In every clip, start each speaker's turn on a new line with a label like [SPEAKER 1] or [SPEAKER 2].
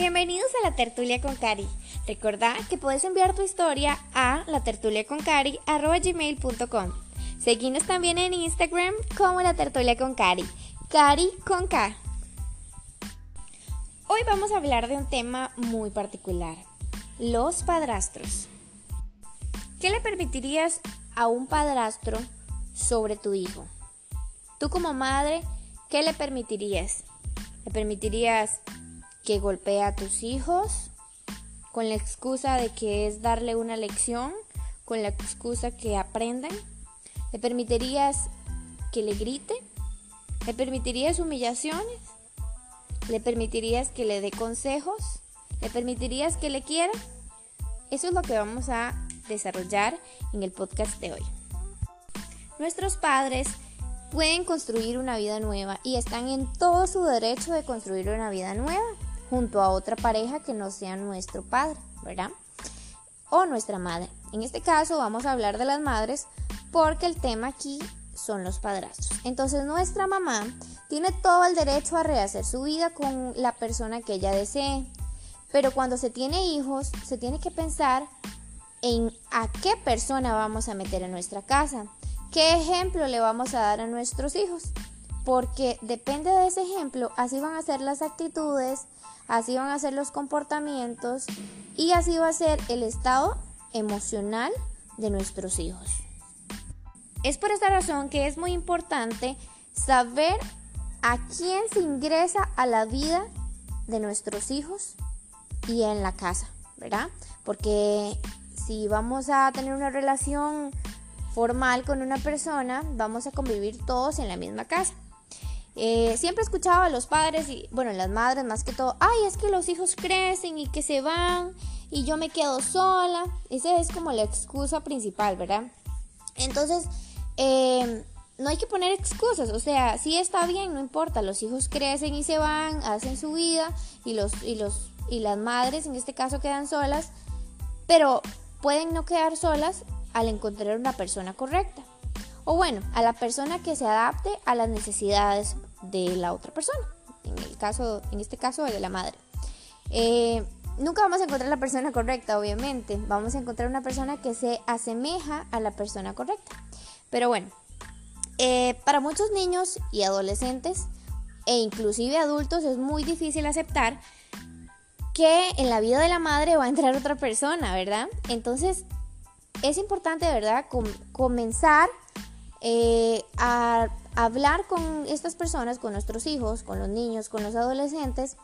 [SPEAKER 1] Bienvenidos a la tertulia con Cari. Recordá que puedes enviar tu historia a la tertulia con gmail.com. Seguinos también en Instagram como la tertulia con Cari. Cari con K. Hoy vamos a hablar de un tema muy particular, los padrastros. ¿Qué le permitirías a un padrastro sobre tu hijo? Tú como madre, ¿qué le permitirías? ¿Le permitirías que golpee a tus hijos con la excusa de que es darle una lección, con la excusa que aprendan? ¿Le permitirías que le grite? ¿Le permitirías humillaciones? ¿Le permitirías que le dé consejos? ¿Le permitirías que le quiera? Eso es lo que vamos a desarrollar en el podcast de hoy. Nuestros padres pueden construir una vida nueva y están en todo su derecho de construir una vida nueva junto a otra pareja que no sea nuestro padre, ¿verdad? O nuestra madre. En este caso vamos a hablar de las madres porque el tema aquí son los padrastros. Entonces nuestra mamá tiene todo el derecho a rehacer su vida con la persona que ella desee. Pero cuando se tiene hijos, se tiene que pensar en a qué persona vamos a meter en nuestra casa. ¿Qué ejemplo le vamos a dar a nuestros hijos? Porque depende de ese ejemplo, así van a ser las actitudes, así van a ser los comportamientos y así va a ser el estado emocional de nuestros hijos. Es por esta razón que es muy importante saber a quién se ingresa a la vida de nuestros hijos y en la casa, ¿verdad? Porque si vamos a tener una relación formal con una persona, vamos a convivir todos en la misma casa. Eh, siempre escuchaba a los padres y, bueno, las madres más que todo, ay, es que los hijos crecen y que se van y yo me quedo sola. Esa es como la excusa principal, ¿verdad? Entonces, eh, no hay que poner excusas, o sea, sí está bien, no importa, los hijos crecen y se van, hacen su vida y los y los y las madres en este caso quedan solas, pero pueden no quedar solas al encontrar una persona correcta. O bueno, a la persona que se adapte a las necesidades de la otra persona. En, el caso, en este caso, de la madre. Eh, nunca vamos a encontrar la persona correcta, obviamente. Vamos a encontrar una persona que se asemeja a la persona correcta. Pero bueno, eh, para muchos niños y adolescentes, e inclusive adultos, es muy difícil aceptar que en la vida de la madre va a entrar otra persona, ¿verdad? Entonces, es importante, ¿verdad?, comenzar eh, a hablar con estas personas, con nuestros hijos, con los niños, con los adolescentes,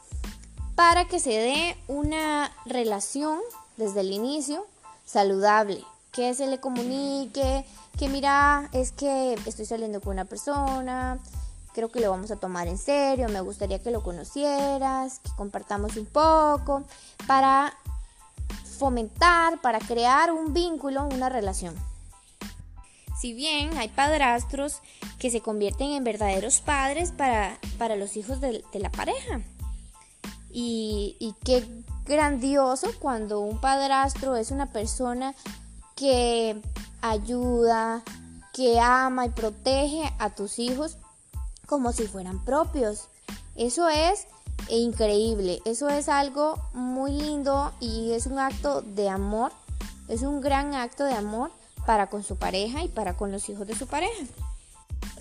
[SPEAKER 1] para que se dé una relación desde el inicio saludable, que se le comunique, que mira, es que estoy saliendo con una persona, creo que lo vamos a tomar en serio, me gustaría que lo conocieras, que compartamos un poco, para fomentar, para crear un vínculo, una relación. Si bien hay padrastros que se convierten en verdaderos padres para, para los hijos de, la pareja. Y, y qué grandioso cuando un padrastro es una persona que ayuda, que ama y protege a tus hijos como si fueran propios. Eso es increíble, eso es algo muy lindo y es un acto de amor, es un gran acto de amor para con su pareja y para con los hijos de su pareja.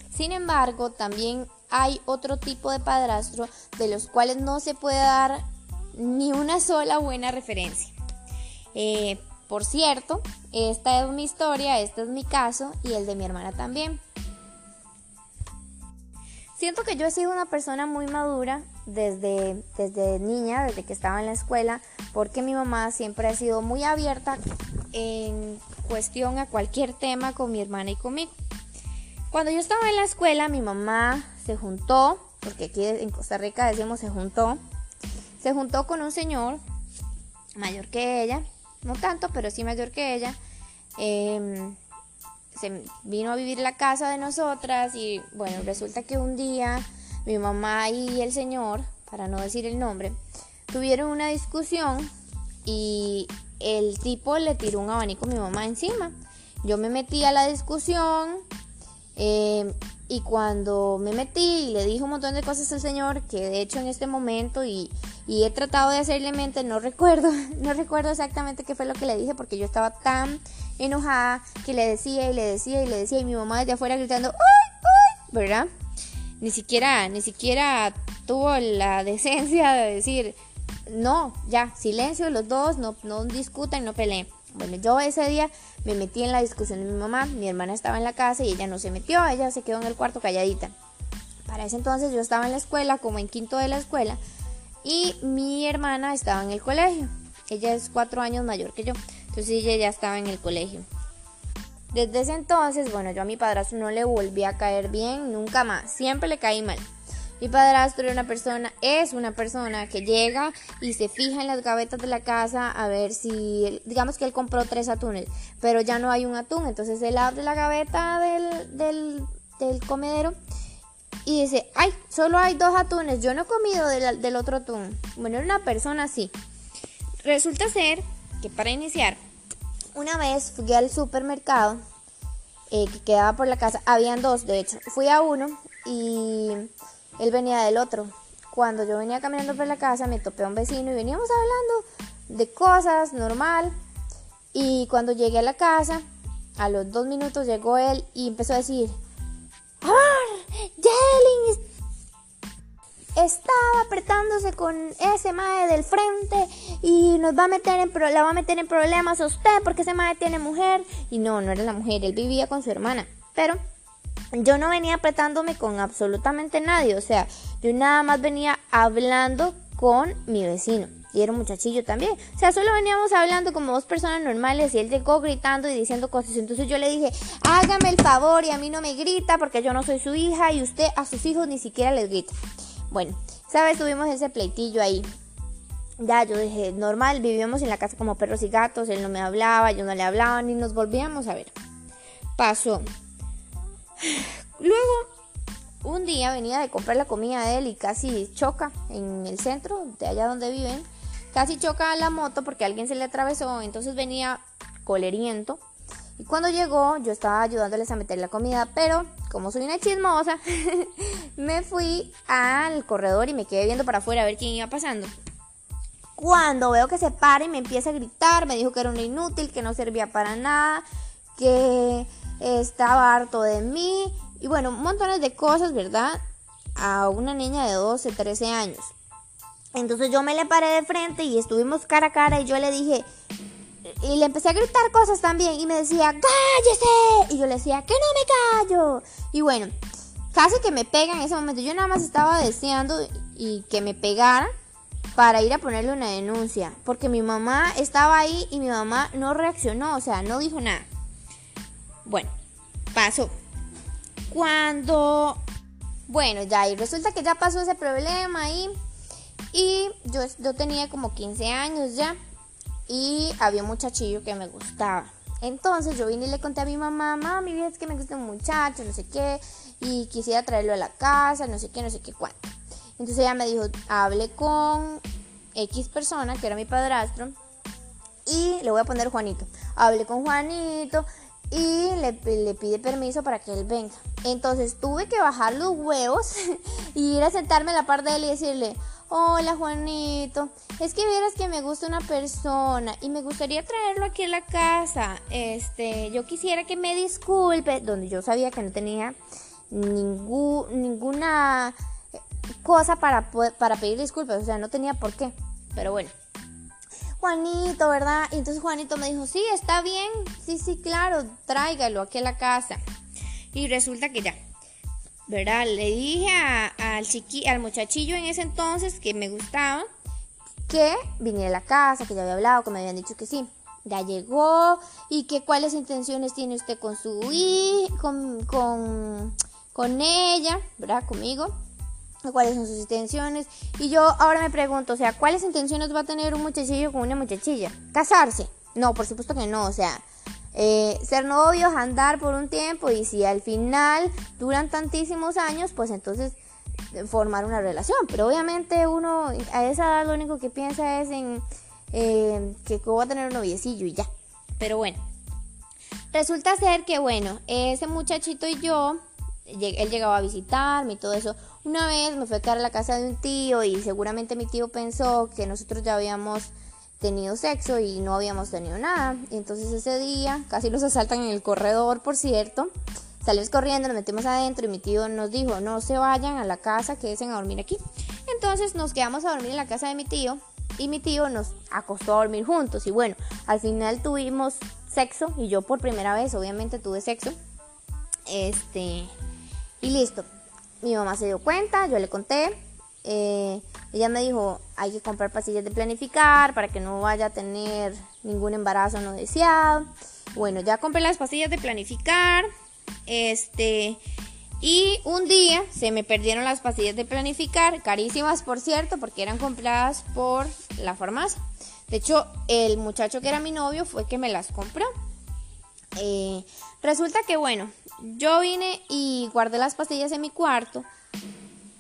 [SPEAKER 1] Sin embargo, también hay otro tipo de padrastro de los cuales no se puede dar ni una sola buena referencia. Eh, por cierto, esta es mi historia, este es mi caso y el de mi hermana también. Siento que yo he sido una persona muy madura desde, desde niña, desde que estaba en la escuela, porque mi mamá siempre ha sido muy abierta en cuestión a cualquier tema con mi hermana y conmigo. Cuando yo estaba en la escuela, mi mamá se juntó, porque aquí en Costa Rica decimos se juntó, se juntó con un señor mayor que ella, no tanto, pero sí mayor que ella. Em, se vino a vivir la casa de nosotras y bueno, resulta que un día mi mamá y el señor, para no decir el nombre, tuvieron una discusión y el tipo le tiró un abanico a mi mamá encima. Yo me metí a la discusión, em, y cuando me metí y le dije un montón de cosas al Señor, que de hecho en este momento y, he tratado de hacerle mente, no recuerdo, no recuerdo exactamente qué fue lo que le dije porque yo estaba tan enojada que le decía y le decía y le decía y mi mamá desde afuera gritando, ¡ay, ay! ¿Verdad? Ni siquiera, ni siquiera tuvo la decencia de decir, no, ya, silencio los dos, no, no discutan, no peleen. Bueno, yo ese día me metí en la discusión de mi mamá, mi hermana estaba en la casa y ella no se metió, ella se quedó en el cuarto calladita. Para ese entonces yo estaba en la escuela, como en quinto de la escuela, y mi hermana estaba en el colegio. Ella es cuatro años mayor que yo, entonces ella ya estaba en el colegio. Desde ese entonces, bueno, yo a mi padrastro no le volví a caer bien, nunca más, siempre le caí mal. Mi padrastro era una persona, es una persona que llega y se fija en las gavetas de la casa a ver si, digamos que él compró tres atunes, pero ya no hay un atún, entonces él abre la gaveta del, del, comedero y dice, ay, solo hay dos atunes, yo no he comido del, otro atún. Bueno, era una persona así. Resulta ser que para iniciar, una vez fui al supermercado eh, que quedaba por la casa, habían dos, de hecho, fui a uno y él venía del otro. Cuando yo venía caminando por la casa me topé a un vecino y veníamos hablando de cosas normal. Y cuando llegué a la casa, a los dos minutos llegó él y empezó a decir, ¡Amor! ¡Jelling! Estaba apretándose con ese mae del frente y nos va a meter en la va a meter en problemas a usted porque ese mae tiene mujer. Y no, no era la mujer, él vivía con su hermana. Pero yo no venía apretándome con absolutamente nadie, o sea, yo nada más venía hablando con mi vecino. Y era un muchachillo también. O sea, solo veníamos hablando como dos personas normales y él llegó gritando y diciendo cosas. Entonces yo le dije, hágame el favor y a mí no me grita porque yo no soy su hija y usted a sus hijos ni siquiera les grita. Bueno, ¿sabes? Tuvimos ese pleitillo ahí. Ya, yo dije, normal, vivíamos en la casa como perros y gatos, él no me hablaba, yo no le hablaba, ni nos volvíamos a ver. Pasó Luego, un día venía de comprar la comida de él y casi choca en el centro, de allá donde viven. Casi choca la moto porque alguien se le atravesó, entonces venía coleriento. Y cuando llegó, yo estaba ayudándoles a meter la comida, pero como soy una chismosa, me fui al corredor y me quedé viendo para afuera a ver quién iba pasando. Cuando veo que se para y me empieza a gritar, me dijo que era una inútil, que no servía para nada, que estaba harto de mí y bueno, montones de cosas, ¿verdad? A una niña de 12, 13 años. Entonces yo me le paré de frente y estuvimos cara a cara y yo le dije, y le empecé a gritar cosas también y me decía, cállese. Y yo le decía, que no me callo. Y bueno, casi que me pega en ese momento. Yo nada más estaba deseando y que me pegara para ir a ponerle una denuncia. Porque mi mamá estaba ahí y mi mamá no reaccionó, o sea, no dijo nada. Bueno, pasó. Cuando... Bueno, ya, y resulta que ya pasó ese problema ahí. Y yo, yo tenía como 15 años ya. Y había un muchachillo que me gustaba. Entonces yo vine y le conté a mi mamá, mami, es que me gusta un muchacho, no sé qué, y quisiera traerlo a la casa, no sé qué, no sé qué cuánto. Entonces ella me dijo, hable con X persona, que era mi padrastro, y le voy a poner Juanito. Hable con Juanito, y le, pide permiso para que él venga. Entonces tuve que bajar los huevos y ir a sentarme a la par de él y decirle, hola Juanito, es que vieras que me gusta una persona y me gustaría traerlo aquí a la casa. Este, yo quisiera que me disculpe, donde yo sabía que no tenía ninguna cosa para, para pedir disculpas, o sea, no tenía por qué. Pero bueno. Juanito, ¿verdad? Y entonces Juanito me dijo, sí, está bien, sí, sí, claro, tráigalo aquí a la casa. Y resulta que ya, ¿verdad? Le dije al, chiqui, al muchachillo en ese entonces que me gustaba que viniera a la casa, que ya había hablado, que me habían dicho que sí. Ya llegó y que cuáles intenciones tiene usted con su con, con, con ella, ¿verdad? Conmigo cuáles son sus intenciones. Y yo ahora me pregunto, o sea, ¿cuáles intenciones va a tener un muchachillo con una muchachilla? ¿Casarse? No, por supuesto que no, o sea, eh, ser novios, andar por un tiempo y si al final duran tantísimos años, pues entonces eh, formar una relación. Pero obviamente uno a esa edad lo único que piensa es en eh, que va a tener un noviecillo y ya. Pero bueno, resulta ser que bueno, ese muchachito y yo él llegaba a visitarme y todo eso. Una vez me fui a quedar a la casa de un tío y seguramente mi tío pensó que nosotros ya habíamos tenido sexo y no habíamos tenido nada. Y entonces ese día casi nos asaltan en el corredor, por cierto. Salimos corriendo, nos metimos adentro y mi tío nos dijo, no se vayan a la casa, quédense a dormir aquí. Entonces nos quedamos a dormir en la casa de mi tío y mi tío nos acostó a dormir juntos. Y bueno, al final tuvimos sexo y yo por primera vez obviamente tuve sexo. Este, y listo. Mi mamá se dio cuenta, yo le conté. Eh, ella me dijo, hay que comprar pastillas de planificar para que no vaya a tener ningún embarazo no deseado. Bueno, ya compré las pastillas de planificar. Este, y un día se me perdieron las pastillas de planificar, carísimas por cierto, porque eran compradas por la farmacia. De hecho, el muchacho que era mi novio fue que me las compró. Eh, resulta que bueno, yo vine y guardé las pastillas en mi cuarto,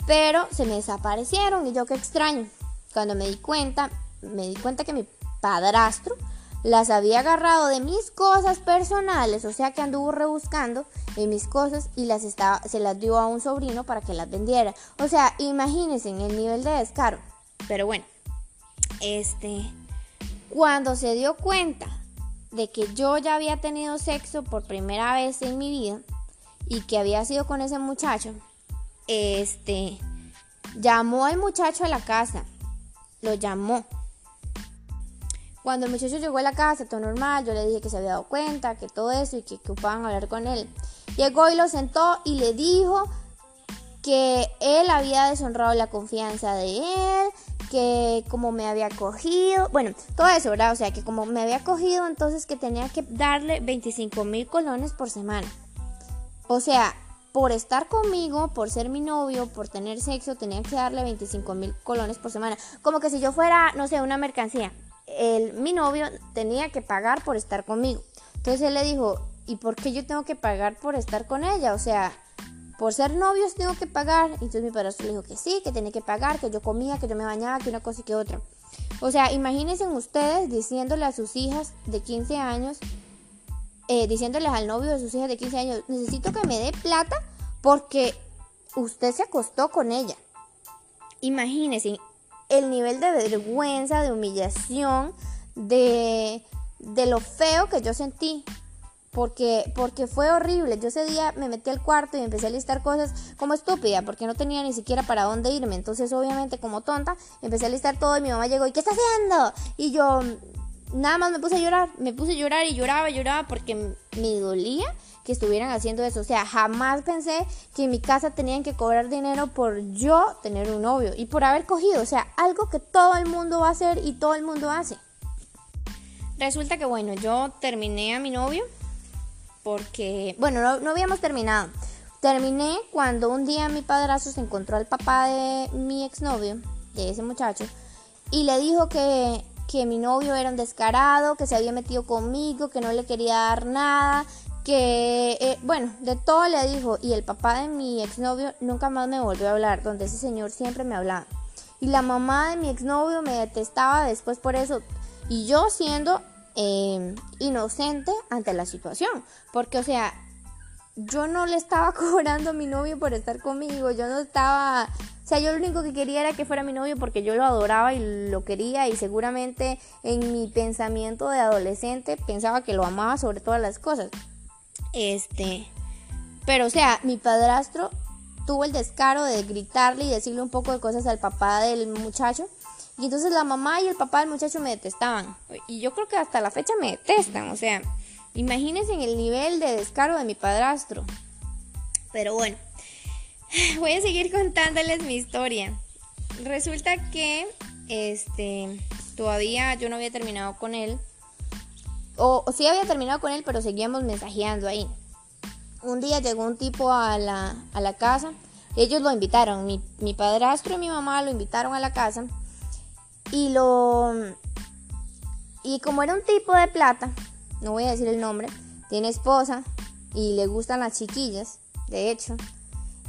[SPEAKER 1] pero se me desaparecieron y yo qué extraño. Cuando me di cuenta, me di cuenta que mi padrastro las había agarrado de mis cosas personales, o sea que anduvo rebuscando en mis cosas y las estaba, se las dio a un sobrino para que las vendiera. O sea, imagínense en el nivel de descaro. Pero bueno, este, cuando se dio cuenta de que yo ya había tenido sexo por primera vez en mi vida y que había sido con ese muchacho, este, llamó al muchacho a la casa, lo llamó cuando el muchacho llegó a la casa, todo normal, yo le dije que se había dado cuenta, que todo eso y que ocupaban hablar con él. Llegó y lo sentó y le dijo que él había deshonrado la confianza de él, que como me había cogido, bueno, todo eso, ¿verdad? O sea, que como me había cogido, entonces que tenía que darle 25 mil colones por semana. O sea, por estar conmigo, por ser mi novio, por tener sexo, tenía que darle 25 mil colones por semana. Como que si yo fuera, no sé, una mercancía el, mi novio tenía que pagar por estar conmigo. Entonces él le dijo, ¿y por qué yo tengo que pagar por estar con ella? O sea, por ser novios tengo que pagar. Entonces mi padre le dijo que sí, que tenía que pagar, que yo comía, que yo me bañaba, que una cosa y que otra. O sea, imagínense ustedes diciéndole a sus hijas de 15 años, eh, diciéndoles al novio de sus hijas de 15 años, necesito que me dé plata porque usted se acostó con ella. Imagínense, el nivel de vergüenza, de humillación, de, de lo feo que yo sentí. Porque, porque fue horrible. Yo ese día me metí al cuarto y empecé a listar cosas como estúpida, porque no tenía ni siquiera para dónde irme. Entonces, obviamente, como tonta, empecé a listar todo y mi mamá llegó, ¿y qué está haciendo? Y yo nada más me puse a llorar, me puse a llorar y lloraba, lloraba porque me dolía que estuvieran haciendo eso. O sea, jamás pensé que en mi casa tenían que cobrar dinero por yo tener un novio y por haber cogido. O sea, algo que todo el mundo va a hacer y todo el mundo hace. Resulta que, bueno, yo terminé a mi novio porque, bueno, no, no habíamos terminado. Terminé cuando un día mi padrazo se encontró al papá de mi exnovio, de ese muchacho, y le dijo que que mi novio era un descarado, que se había metido conmigo, que no le quería dar nada, que, eh, bueno, de todo le dijo. Y el papá de mi exnovio nunca más me volvió a hablar, donde ese señor siempre me hablaba. Y la mamá de mi exnovio me detestaba después por eso. Y yo siendo em, inocente ante la situación. Porque, o sea, yo no le estaba cobrando a mi novio por estar conmigo. Yo no estaba o sea, yo lo único que quería era que fuera mi novio porque yo lo adoraba y lo quería y seguramente en mi pensamiento de adolescente pensaba que lo amaba sobre todas las cosas. Este, pero o sea, mi padrastro tuvo el descaro de gritarle y decirle un poco de cosas al papá del muchacho. Y entonces la mamá y el papá del muchacho me detestaban. Y yo creo que hasta la fecha me detestan. O sea, imagínense en el nivel de descaro de mi padrastro. Pero bueno, voy a seguir contándoles mi historia. Resulta que este todavía yo no había terminado con él. O, sí había terminado con él, pero seguíamos mensajeando ahí. Un día llegó un tipo a la, a la casa. Ellos lo invitaron. Mi, mi padrastro y mi mamá lo invitaron a la casa. Y lo. Y como era un tipo de plata, no voy a decir el nombre, tiene esposa y le gustan las chiquillas, de hecho.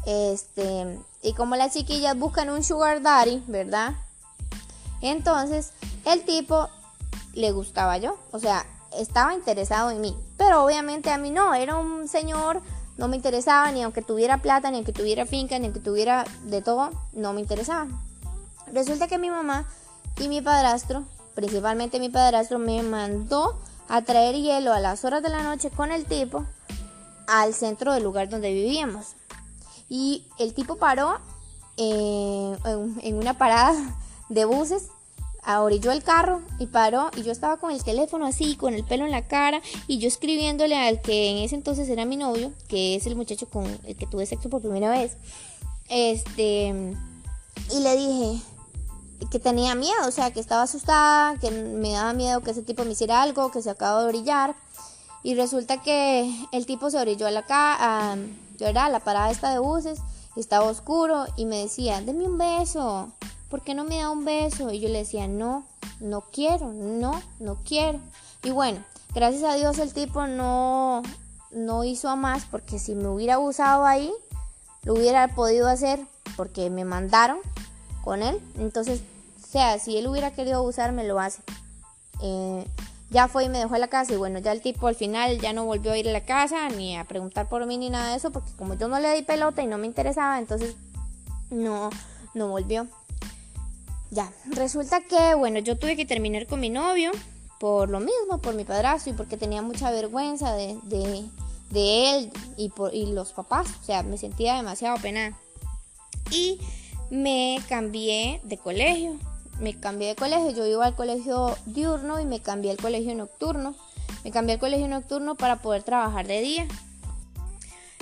[SPEAKER 1] Este, y como las chiquillas buscan un sugar daddy, ¿verdad? Entonces, el tipo le gustaba yo, o sea, estaba interesado en mí, pero obviamente a mí no, era un señor no me interesaba, ni aunque tuviera plata, ni aunque tuviera finca, ni aunque tuviera de todo, no me interesaba. Resulta que mi mamá y mi padrastro, principalmente mi padrastro, me mandó a traer hielo a las horas de la noche con el tipo al centro del lugar donde vivíamos. Y el tipo paró en una parada de buses orilló el carro y paró y yo estaba con el teléfono así, con el pelo en la cara y yo escribiéndole al que en ese entonces era mi novio, que es el muchacho con el que tuve sexo por primera vez. Este, y le dije que tenía miedo, o sea, que estaba asustada, que me daba miedo que ese tipo me hiciera algo, que se acababa de orillar. Y resulta que el tipo se orilló a la, ca a, a la parada esta de buses, estaba oscuro y me decía, deme un beso. ¿por qué no me da un beso? Y yo le decía, no, no quiero, no, no quiero. Y bueno, gracias a Dios el tipo no, no hizo a más porque si me hubiera abusado ahí, lo hubiera podido hacer porque me mandaron con él. Entonces, o sea, si él hubiera querido abusar, me lo hace. Eh, ya fue y me dejó en la casa y bueno, ya el tipo al final ya no volvió a ir a la casa ni a preguntar por mí ni nada de eso porque como yo no le di pelota y no me interesaba, entonces no, no volvió. Ya, resulta que, bueno, yo tuve que terminar con mi novio por lo mismo, por mi padrastro y porque tenía mucha vergüenza de, él y, por, y los papás. O sea, me sentía demasiado pena. Y me cambié de colegio. Me cambié de colegio. Yo iba al colegio diurno y me cambié al colegio nocturno. Me cambié al colegio nocturno para poder trabajar de día.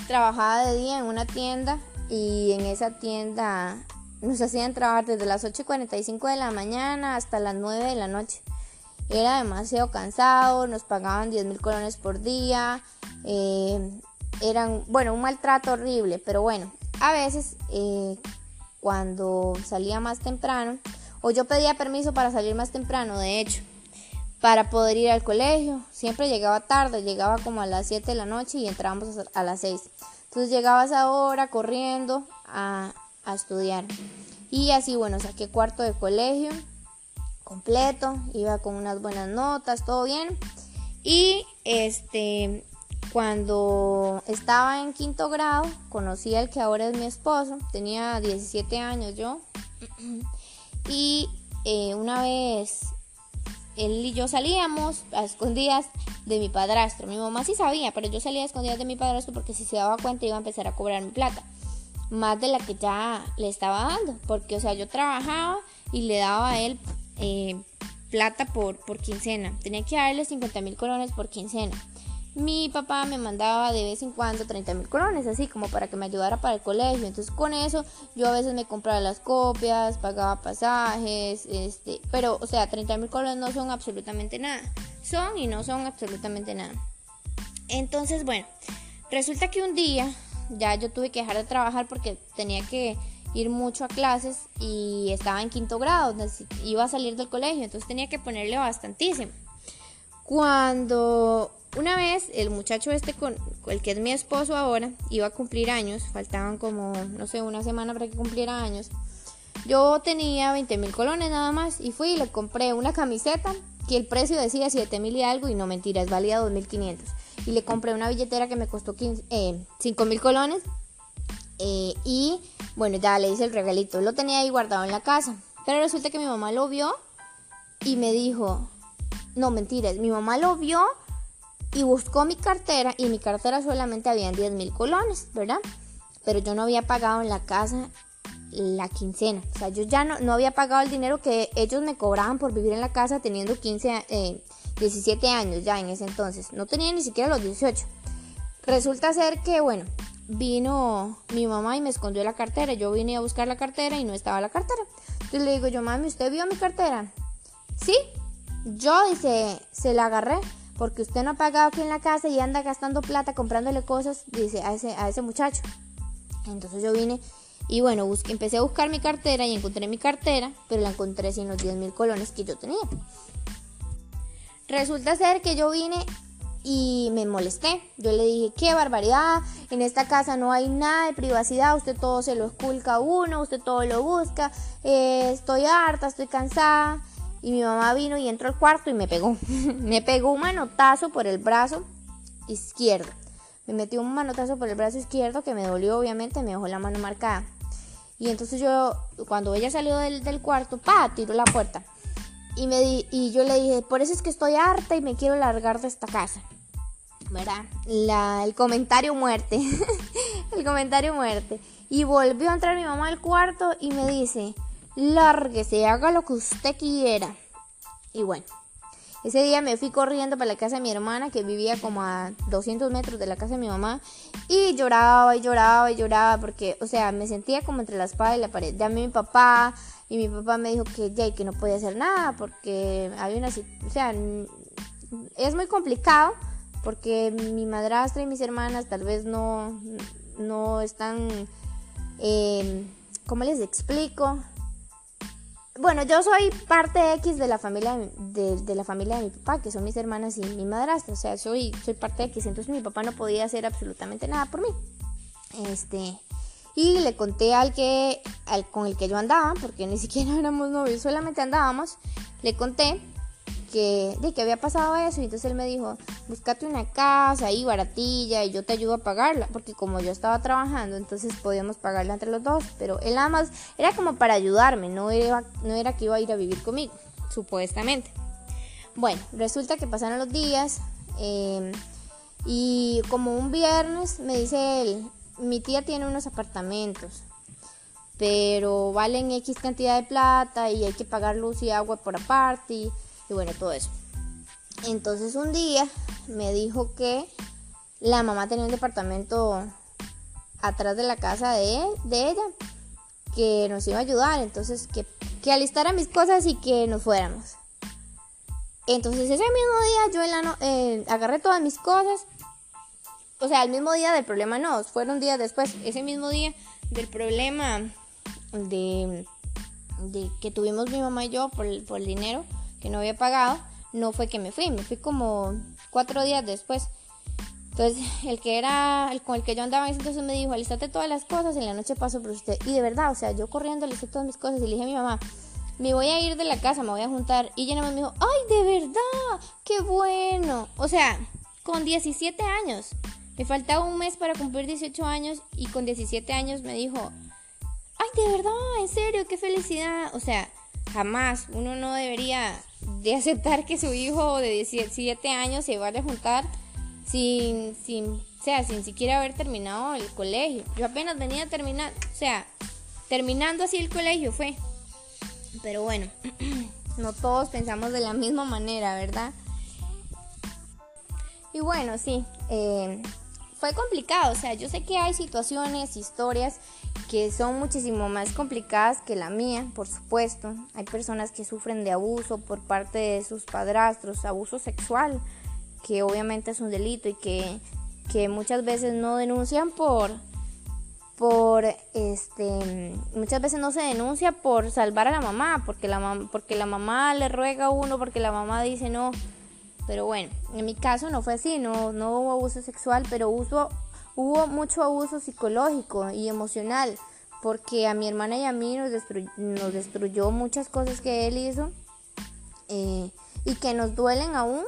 [SPEAKER 1] Trabajaba de día en una tienda y en esa tienda nos hacían trabajar desde las 8.45 de la mañana hasta las 9 de la noche. Era demasiado cansado, nos pagaban 10 mil colones por día, eh, eran, bueno, un maltrato horrible, pero bueno, a veces eh, cuando salía más temprano, o yo pedía permiso para salir más temprano, de hecho, para poder ir al colegio, siempre llegaba tarde, llegaba como a las 7 de la noche y entrábamos a las 6. Entonces llegabas ahora corriendo a, a estudiar. Y así, bueno, saqué cuarto de colegio completo, iba con unas buenas notas, todo bien. Y este, cuando estaba en quinto grado, conocí al que ahora es mi esposo, tenía 17 años yo. Y eh, una vez él y yo salíamos a escondidas de mi padrastro. Mi mamá sí sabía, pero yo salía a escondidas de mi padrastro porque si se daba cuenta iba a empezar a cobrar mi plata más de la que ya le estaba dando, porque o sea, yo trabajaba y le daba a él eh, plata por, por quincena, tenía que darle 50 mil colones por quincena. Mi papá me mandaba de vez en cuando 30 mil colones, así como para que me ayudara para el colegio. Entonces con eso yo a veces me compraba las copias, pagaba pasajes, este, pero o sea, 30 mil colones no son absolutamente nada. Son y no son absolutamente nada. Entonces, bueno, resulta que un día ya yo tuve que dejar de trabajar porque tenía que ir mucho a clases y estaba en quinto grado, iba a salir del colegio, entonces tenía que ponerle bastantísimo. Cuando una vez el muchacho este con el que es mi esposo ahora iba a cumplir años, faltaban como, no sé, una semana para que cumpliera años, yo tenía 20 mil colones nada más y fui y le compré una camiseta que el precio decía 7 mil y algo y no mentiras, valía 2.500 y le compré una billetera que me costó 15, eh, 5 mil colones. Eh, y bueno, ya le hice el regalito. Lo tenía ahí guardado en la casa. Pero resulta que mi mamá lo vio y me dijo, no mentiras, mi mamá lo vio y buscó mi cartera y mi cartera solamente había 10 mil colones, ¿verdad? Pero yo no había pagado en la casa la quincena. O sea, yo ya no, no había pagado el dinero que ellos me cobraban por vivir en la casa teniendo 15, eh, 17 años ya en ese entonces. No tenía ni siquiera los 18. Resulta ser que, bueno, vino mi mamá y me escondió la cartera. Yo vine a buscar la cartera y no estaba la cartera. Entonces le digo yo, mami, ¿usted vio mi cartera? Sí. Yo, dice, se la agarré porque usted no ha pagado aquí en la casa y anda gastando plata comprándole cosas, dice, a ese, a ese muchacho. Entonces yo vine y bueno, empecé a buscar mi cartera y encontré mi cartera, pero la encontré sin los 10 mil colones que yo tenía. Resulta ser que yo vine y me molesté. Yo le dije, qué barbaridad, en esta casa no hay nada de privacidad, usted todo se lo esculca a uno, usted todo lo busca, eh, estoy harta, estoy cansada. Y mi mamá vino y entró al cuarto y me pegó. me pegó un manotazo por el brazo izquierdo. me metió un manotazo por el brazo izquierdo que me dolió obviamente, me dejó la mano marcada. Y entonces yo, cuando ella salió del, del cuarto, pa, tiró la puerta. Y, me di, y yo le dije, por eso es que estoy harta y me quiero largar de esta casa. ¿Verdad? La, el comentario muerte. el comentario muerte. Y volvió a entrar mi mamá al cuarto y me dice, lárguese, haga lo que usted quiera. Y bueno, ese día me fui corriendo para la casa de mi hermana, que vivía como a 200 metros de la casa de mi mamá, y lloraba y lloraba y lloraba, porque, o sea, me sentía como entre la espada y la pared. Llamé a mi papá, y mi papá me dijo que ya, y que no podía hacer nada, porque había una. O sea, es muy complicado, porque mi madrastra y mis hermanas tal vez no, no están. Eh, ¿Cómo les explico? Bueno, yo soy parte X de la familia de, la familia de mi papá, que son mis hermanas y mi madrastra, o sea, soy, soy parte X, entonces mi papá no podía hacer absolutamente nada por mí. Este, y le conté al que, al con el que yo andaba, porque ni siquiera éramos novios, solamente andábamos, le conté de que había pasado eso. Y entonces él me dijo, búscate una casa ahí baratilla y yo te ayudo a pagarla. Porque como yo estaba trabajando, entonces podíamos pagarla entre los dos. Pero él nada más era como para ayudarme, no era, no era que iba a ir a vivir conmigo, supuestamente. Bueno, resulta que pasaron los días em, y como un viernes me dice él, mi tía tiene unos apartamentos pero valen X cantidad de plata y hay que pagar luz y agua por aparte y bueno, todo eso. Entonces un día me dijo que la mamá tenía un departamento atrás de la casa de, de ella que nos iba a ayudar, entonces que, que alistara mis cosas y que nos fuéramos. Entonces ese mismo día yo eh, agarré todas mis cosas, o sea, el mismo día del problema no, fueron días después, ese mismo día del problema de, de que tuvimos mi mamá y yo por, por el dinero, que no había pagado, no fue que me fui, me fui como cuatro días después. Entonces, el que era, el con el que yo andaba entonces me dijo, alistate todas las cosas, en la noche paso por usted. Y de verdad, o sea, yo corriendo alisté todas mis cosas y le dije a mi mamá, me voy a ir de la casa, me voy a juntar. Y ella me dijo, ay, de verdad, qué bueno. O sea, con 17 años. Me faltaba un mes para cumplir 18 años y con 17 años me dijo, ay, de verdad, en serio, qué felicidad. O sea, jamás, uno no debería de aceptar que su hijo de 17 años se vaya a juntar sin, sin, sea, sin siquiera haber terminado el colegio. Yo apenas venía a terminar, o sea, terminando así el colegio fue. Pero bueno, no todos pensamos de la misma manera, ¿verdad? Y bueno, sí, eh, fue complicado, o sea, yo sé que hay situaciones, historias que son muchísimo más complicadas que la mía, por supuesto. Hay personas que sufren de abuso por parte de sus padrastros, abuso sexual, que obviamente es un delito y que, que muchas veces no denuncian por por este muchas veces no se denuncia por salvar a la mamá porque la porque la mamá le ruega a uno porque la mamá dice no pero bueno en mi caso no fue así no no hubo abuso sexual pero hubo Hubo mucho abuso psicológico y emocional porque a mi hermana y a mí nos, nos destruyó muchas cosas que él hizo eh, y que nos duelen aún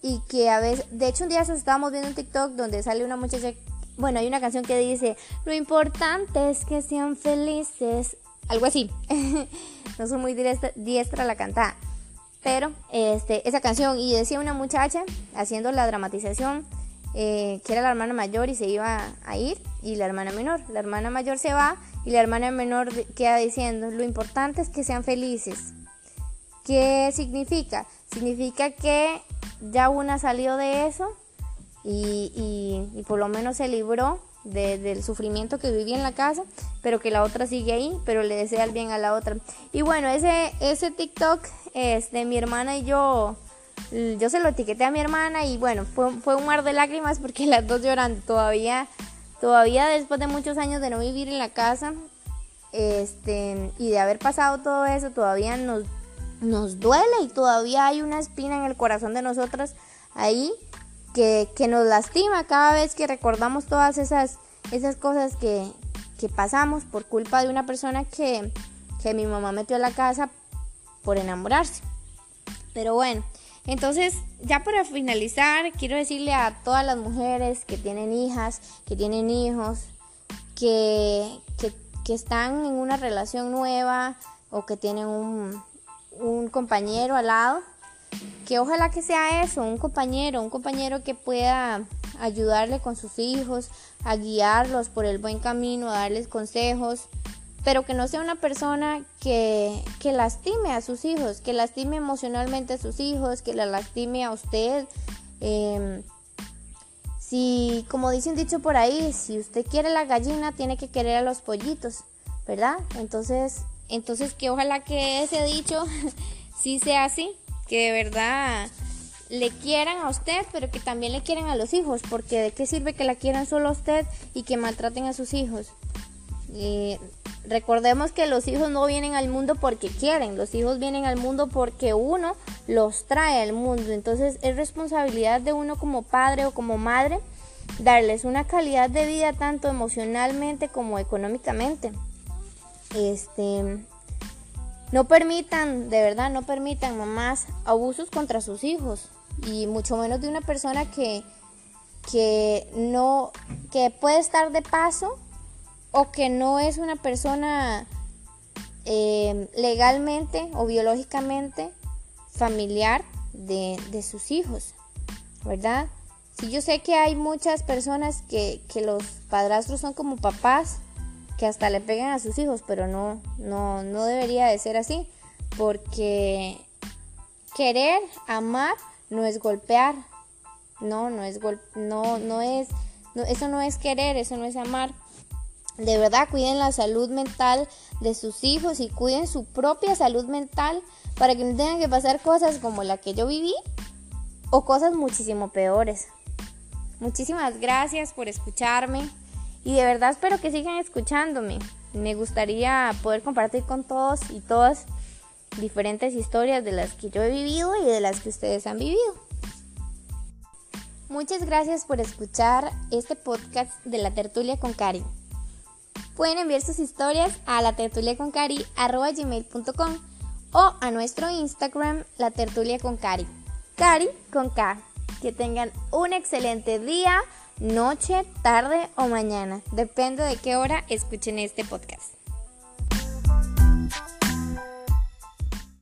[SPEAKER 1] y que a veces, de hecho un día estábamos viendo un TikTok donde sale una muchacha, bueno, hay una canción que dice, lo importante es que sean felices, algo así, no soy muy diestra, diestra la cantada, pero este, esa canción y decía una muchacha haciendo la dramatización, eh, que era la hermana mayor y se iba a ir, y la hermana menor. La hermana mayor se va y la hermana menor queda diciendo, lo importante es que sean felices. ¿Qué significa? Significa que ya una salió de eso y, y, por lo menos se libró del sufrimiento que vivía en la casa, pero que la otra sigue ahí, pero le desea el bien a la otra. Y bueno, ese, ese TikTok es de mi hermana y yo yo se lo etiqueté a mi hermana y bueno, fue, fue un mar de lágrimas porque las dos lloran todavía, todavía después de muchos años de no vivir en la casa este, y de haber pasado todo eso, todavía nos, nos duele y todavía hay una espina en el corazón de nosotras ahí que, que nos lastima cada vez que recordamos todas esas, esas cosas que, que pasamos por culpa de una persona que, que mi mamá metió a la casa por enamorarse. Pero bueno, Entonces, ya para finalizar, quiero decirle a todas las mujeres que tienen hijas, que tienen hijos, que, que, están en una relación nueva o que tienen un, un compañero al lado, que ojalá que sea eso, un compañero, un compañero que pueda ayudarle con sus hijos, a guiarlos por el buen camino, a darles consejos, pero que no sea una persona que, que lastime a sus hijos, que lastime emocionalmente a sus hijos, que la lastime a usted. Em, si, como dicen dicho por ahí, si usted quiere la gallina, tiene que querer a los pollitos, ¿verdad? Entonces, entonces que ojalá que ese dicho sí sea así, que de verdad le quieran a usted, pero que también le quieran a los hijos, porque de qué sirve que la quieran solo a usted y que maltraten a sus hijos. Eh, recordemos que los hijos no vienen al mundo porque quieren, los hijos vienen al mundo porque uno los trae al mundo. Entonces es responsabilidad de uno como padre o como madre darles una calidad de vida tanto emocionalmente como económicamente. Este no permitan, de verdad, no permitan mamás abusos contra sus hijos y mucho menos de una persona que, que no, que puede estar de paso o que no es una persona eh, legalmente o biológicamente familiar de, de, sus hijos, ¿verdad? Si yo sé que hay muchas personas que, que los padrastros son como papás, que hasta le pegan a sus hijos, pero no, no, no debería de ser así, porque querer, amar, no es golpear, no, no es gol no, no es, eso no es querer, eso no es amar. De verdad, cuiden la salud mental de sus hijos y cuiden su propia salud mental para que no tengan que pasar cosas como la que yo viví o cosas muchísimo peores. Muchísimas gracias por escucharme y de verdad espero que sigan escuchándome. Me gustaría poder compartir con todos y todas diferentes historias de las que yo he vivido y de las que ustedes han vivido. Muchas gracias por escuchar este podcast de la tertulia con Cari. Pueden enviar sus historias a la o a nuestro Instagram la tertulia con Cari. Cari con K. Que tengan un excelente día, noche, tarde o mañana. Depende de qué hora escuchen este podcast.